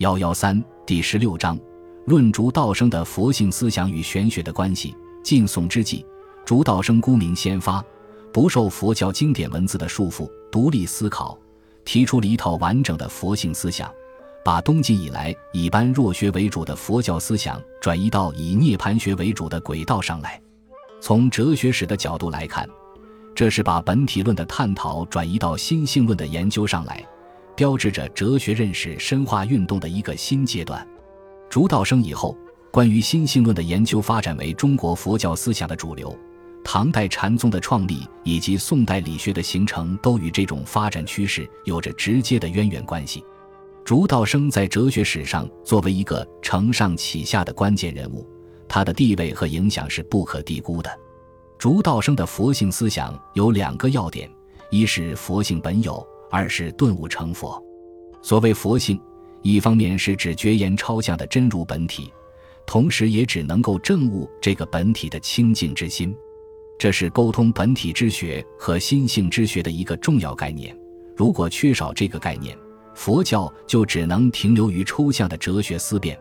幺幺三第十六章，论竺道生的佛性思想与玄学的关系。晋宋之际，竺道生孤名先发，不受佛教经典文字的束缚，独立思考，提出了一套完整的佛性思想，把东晋以来以般若学为主的佛教思想转移到以涅盘学为主的轨道上来。从哲学史的角度来看，这是把本体论的探讨转移到心性论的研究上来。标志着哲学认识深化运动的一个新阶段。竺道生以后，关于心性论的研究发展为中国佛教思想的主流。唐代禅宗的创立以及宋代理学的形成，都与这种发展趋势有着直接的渊源关系。竺道生在哲学史上作为一个承上启下的关键人物，他的地位和影响是不可低估的。竺道生的佛性思想有两个要点：一是佛性本有。二是顿悟成佛。所谓佛性，一方面是指绝言超象的真如本体，同时也只能够证悟这个本体的清净之心。这是沟通本体之学和心性之学的一个重要概念。如果缺少这个概念，佛教就只能停留于抽象的哲学思辨，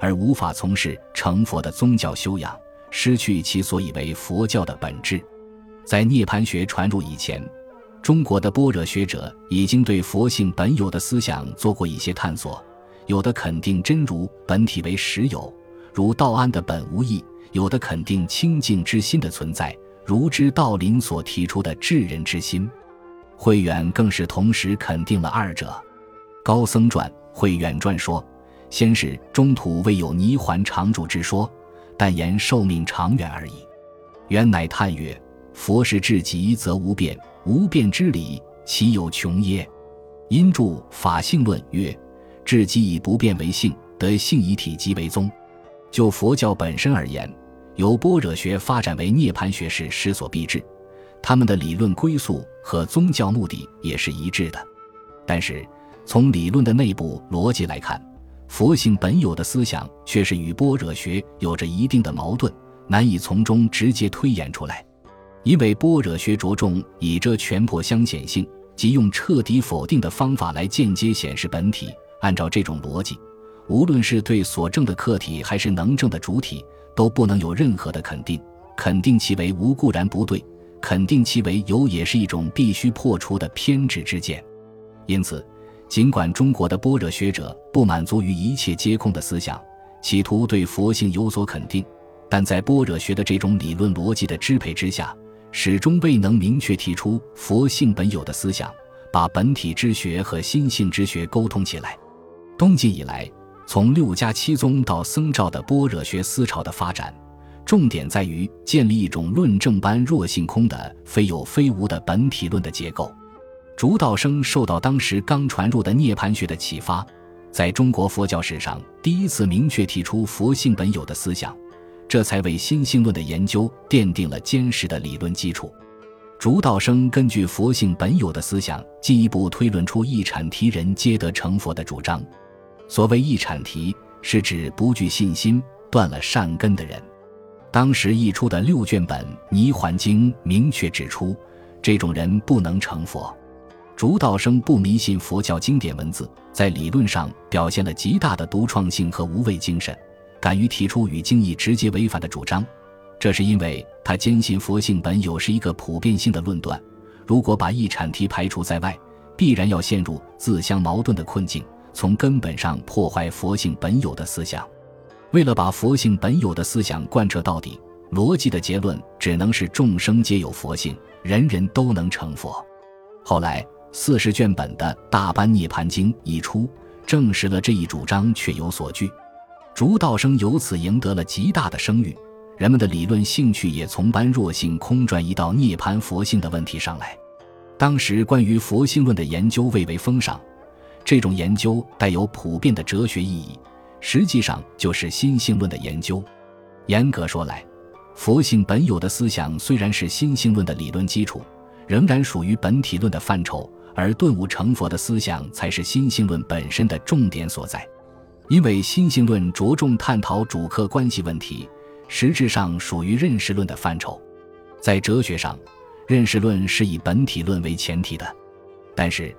而无法从事成佛的宗教修养，失去其所以为佛教的本质。在涅槃学传入以前。中国的般若学者已经对佛性本有的思想做过一些探索，有的肯定真如本体为实有，如道安的本无义；有的肯定清净之心的存在，如之道林所提出的智人之心。慧远更是同时肯定了二者。高僧传、慧远传说：先是中土未有泥环常住之说，但言寿命长远而已。元乃叹曰：“佛是至极则无变。”无变之理，其有穷耶？因著《法性论》曰：“至极以不变为性，得性以体即为宗。”就佛教本身而言，由般若学发展为涅槃学是势所必至，他们的理论归宿和宗教目的也是一致的。但是，从理论的内部逻辑来看，佛性本有的思想却是与般若学有着一定的矛盾，难以从中直接推演出来。因为般若学着重以这全破相显性，即用彻底否定的方法来间接显示本体。按照这种逻辑，无论是对所证的客体，还是能证的主体，都不能有任何的肯定。肯定其为无固然不对，肯定其为有也是一种必须破除的偏执之见。因此，尽管中国的般若学者不满足于一切皆空的思想，企图对佛性有所肯定，但在般若学的这种理论逻辑的支配之下。始终未能明确提出佛性本有的思想，把本体之学和心性之学沟通起来。东晋以来，从六家七宗到僧肇的般若学思潮的发展，重点在于建立一种论证般若性空的非有非无的本体论的结构。竺道生受到当时刚传入的涅槃学的启发，在中国佛教史上第一次明确提出佛性本有的思想。这才为心性论的研究奠定了坚实的理论基础。竺道生根据佛性本有的思想，进一步推论出一阐提人皆得成佛的主张。所谓一阐提，是指不具信心、断了善根的人。当时译出的六卷本《泥环经》明确指出，这种人不能成佛。竺道生不迷信佛教经典文字，在理论上表现了极大的独创性和无畏精神。敢于提出与经义直接违反的主张，这是因为他坚信佛性本有是一个普遍性的论断。如果把一产题排除在外，必然要陷入自相矛盾的困境，从根本上破坏佛性本有的思想。为了把佛性本有的思想贯彻到底，逻辑的结论只能是众生皆有佛性，人人都能成佛。后来四十卷本的大般涅盘经一出，证实了这一主张确有所据。竺道生由此赢得了极大的声誉，人们的理论兴趣也从般若性空转移到涅槃佛性的问题上来。当时关于佛性论的研究蔚为风尚，这种研究带有普遍的哲学意义，实际上就是心性论的研究。严格说来，佛性本有的思想虽然是心性论的理论基础，仍然属于本体论的范畴，而顿悟成佛的思想才是心性论本身的重点所在。因为心性论着重探讨主客关系问题，实质上属于认识论的范畴。在哲学上，认识论是以本体论为前提的，但是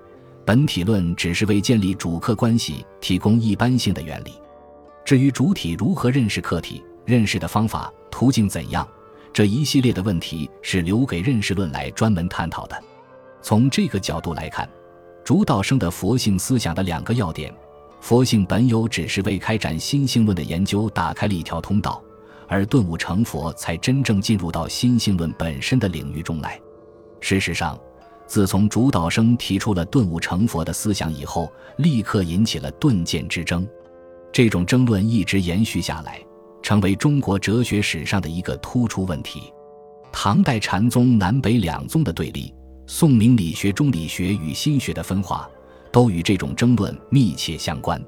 本体论只是为建立主客关系提供一般性的原理。至于主体如何认识客体，认识的方法、途径怎样，这一系列的问题是留给认识论来专门探讨的。从这个角度来看，主道生的佛性思想的两个要点：佛性本有只是为开展心性论的研究打开了一条通道，而顿悟成佛才真正进入到心性论本身的领域中来。事实上，自从竺道生提出了顿悟成佛的思想以后，立刻引起了顿渐之争。这种争论一直延续下来，成为中国哲学史上的一个突出问题。唐代禅宗南北两宗的对立，宋明理学中理学与心学的分化，都与这种争论密切相关。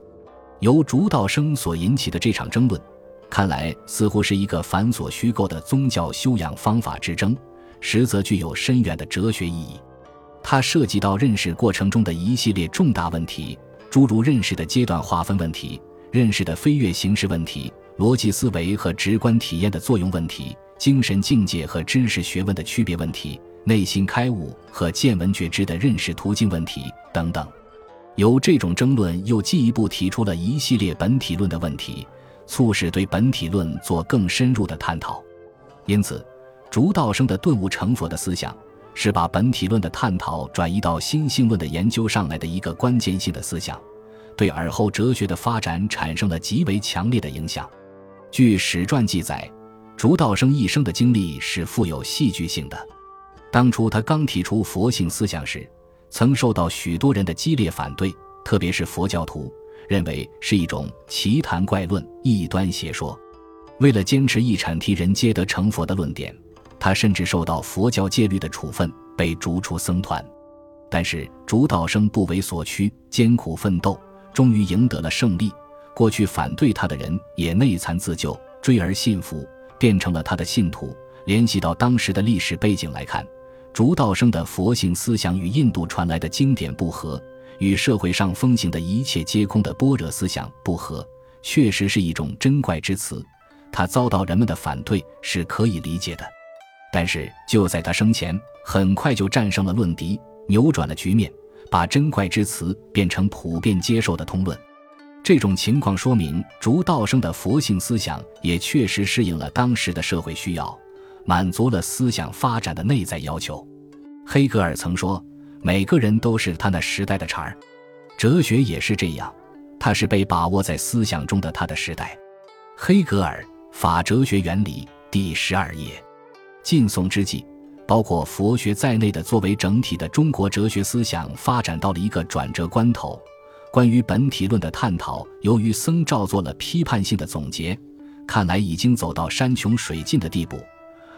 由竺道生所引起的这场争论，看来似乎是一个繁琐虚构的宗教修养方法之争，实则具有深远的哲学意义。它涉及到认识过程中的一系列重大问题，诸如认识的阶段划分问题。认识的飞跃形式问题、逻辑思维和直观体验的作用问题、精神境界和知识学问的区别问题、内心开悟和见闻觉知的认识途径问题等等。由这种争论又进一步提出了一系列本体论的问题，促使对本体论做更深入的探讨。因此，竺道生的顿悟成佛的思想，是把本体论的探讨转移到心性论的研究上来的一个关键性的思想。对尔后哲学的发展产生了极为强烈的影响。据史传记载，竺道生一生的经历是富有戏剧性的。当初他刚提出佛性思想时，曾受到许多人的激烈反对，特别是佛教徒认为是一种奇谈怪论、异端邪说。为了坚持一阐提人皆得成佛的论点，他甚至受到佛教戒律的处分，被逐出僧团。但是主导生不为所屈，艰苦奋斗。终于赢得了胜利，过去反对他的人也内参自救，追而信服，变成了他的信徒。联系到当时的历史背景来看，竺道生的佛性思想与印度传来的经典不合，与社会上风行的一切皆空的般若思想不合，确实是一种真怪之词。他遭到人们的反对是可以理解的，但是就在他生前，很快就战胜了论敌，扭转了局面。把真怪之词变成普遍接受的通论，这种情况说明竺道生的佛性思想也确实适应了当时的社会需要，满足了思想发展的内在要求。黑格尔曾说：“每个人都是他那时代的茬儿。”哲学也是这样，它是被把握在思想中的他的时代。黑格尔《法哲学原理》第十二页，晋宋之际。包括佛学在内的作为整体的中国哲学思想发展到了一个转折关头。关于本体论的探讨，由于僧肇做了批判性的总结，看来已经走到山穷水尽的地步；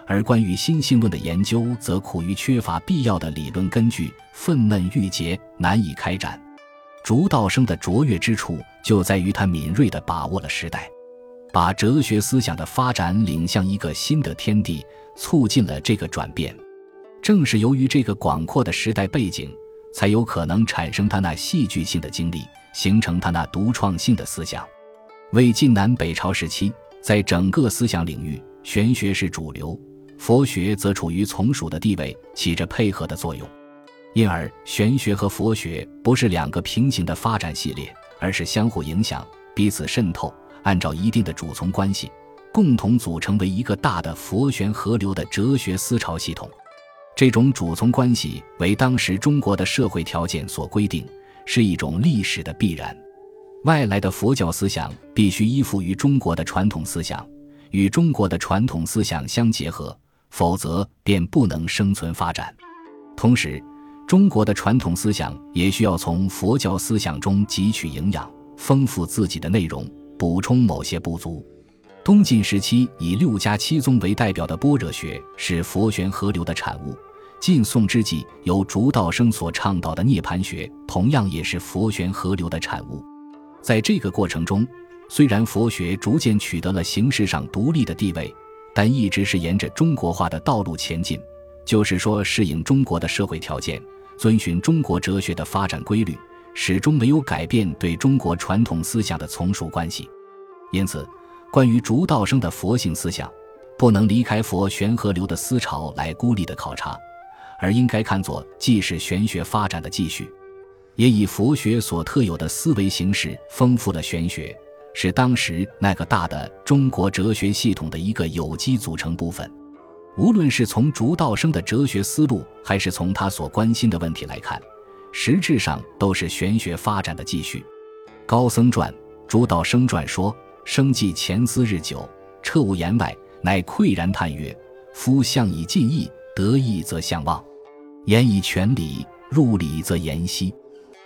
而关于新性论的研究，则苦于缺乏必要的理论根据，愤懑郁结，难以开展。竺道生的卓越之处，就在于他敏锐地把握了时代。把哲学思想的发展领向一个新的天地，促进了这个转变。正是由于这个广阔的时代背景，才有可能产生他那戏剧性的经历，形成他那独创性的思想。魏晋南北朝时期，在整个思想领域，玄学是主流，佛学则处于从属的地位，起着配合的作用。因而，玄学和佛学不是两个平行的发展系列，而是相互影响、彼此渗透。按照一定的主从关系，共同组成为一个大的佛玄合流的哲学思潮系统。这种主从关系为当时中国的社会条件所规定，是一种历史的必然。外来的佛教思想必须依附于中国的传统思想，与中国的传统思想相结合，否则便不能生存发展。同时，中国的传统思想也需要从佛教思想中汲取营养，丰富自己的内容。补充某些不足。东晋时期以六家七宗为代表的般若学是佛玄合流的产物。晋宋之际由竺道生所倡导的涅槃学同样也是佛玄合流的产物。在这个过程中，虽然佛学逐渐取得了形式上独立的地位，但一直是沿着中国化的道路前进，就是说适应中国的社会条件，遵循中国哲学的发展规律。始终没有改变对中国传统思想的从属关系，因此，关于竺道生的佛性思想，不能离开佛玄合流的思潮来孤立的考察，而应该看作既是玄学发展的继续。也以佛学所特有的思维形式丰富了玄学，是当时那个大的中国哲学系统的一个有机组成部分。无论是从竺道生的哲学思路，还是从他所关心的问题来看，实质上都是玄学发展的继续。高僧传、竺道生传说：“生计前思日久，彻悟言外，乃喟然叹曰：‘夫相以尽意，得意则相忘；言以全理，入理则言兮。’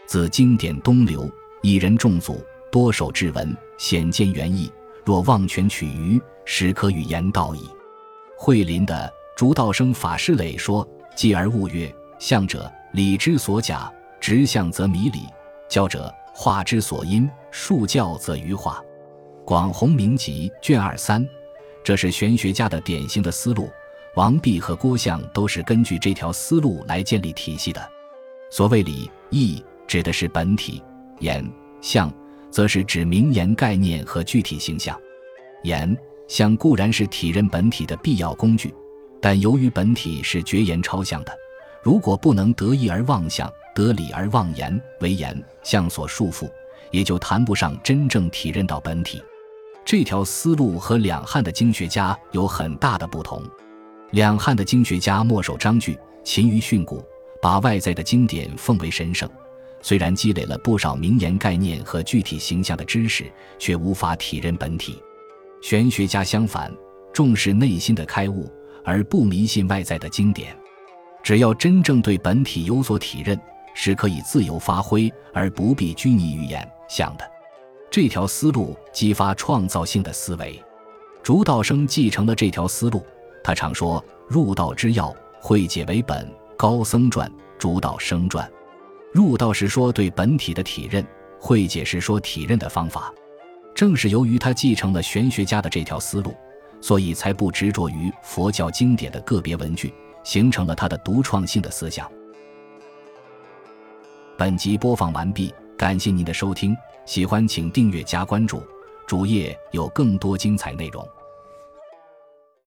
自经典东流，一人众祖，多守志文，显见原意。若忘全取余，始可与言道矣。”慧林的竺道生法师磊说：“继而悟曰：相者，理之所假；直相则迷理；教者，化之所因；数教则愚化。”广弘明集卷二三，这是玄学家的典型的思路。王弼和郭象都是根据这条思路来建立体系的。所谓理义，指的是本体；言相，则是指名言概念和具体形象。言。相固然是体认本体的必要工具，但由于本体是绝言超相的，如果不能得意而忘相，得理而忘言，为言相所束缚，也就谈不上真正体认到本体。这条思路和两汉的经学家有很大的不同。两汉的经学家墨守章句，勤于训诂，把外在的经典奉为神圣，虽然积累了不少名言概念和具体形象的知识，却无法体认本体。玄学家相反，重视内心的开悟，而不迷信外在的经典。只要真正对本体有所体认，是可以自由发挥，而不必拘泥于言想的。这条思路激发创造性的思维。竺道生继承了这条思路，他常说：“入道之要，慧解为本。”高僧传、竺道生传。入道是说对本体的体认，慧解是说体认的方法。正是由于他继承了玄学家的这条思路，所以才不执着于佛教经典的个别文句，形成了他的独创性的思想。本集播放完毕，感谢您的收听，喜欢请订阅加关注，主页有更多精彩内容。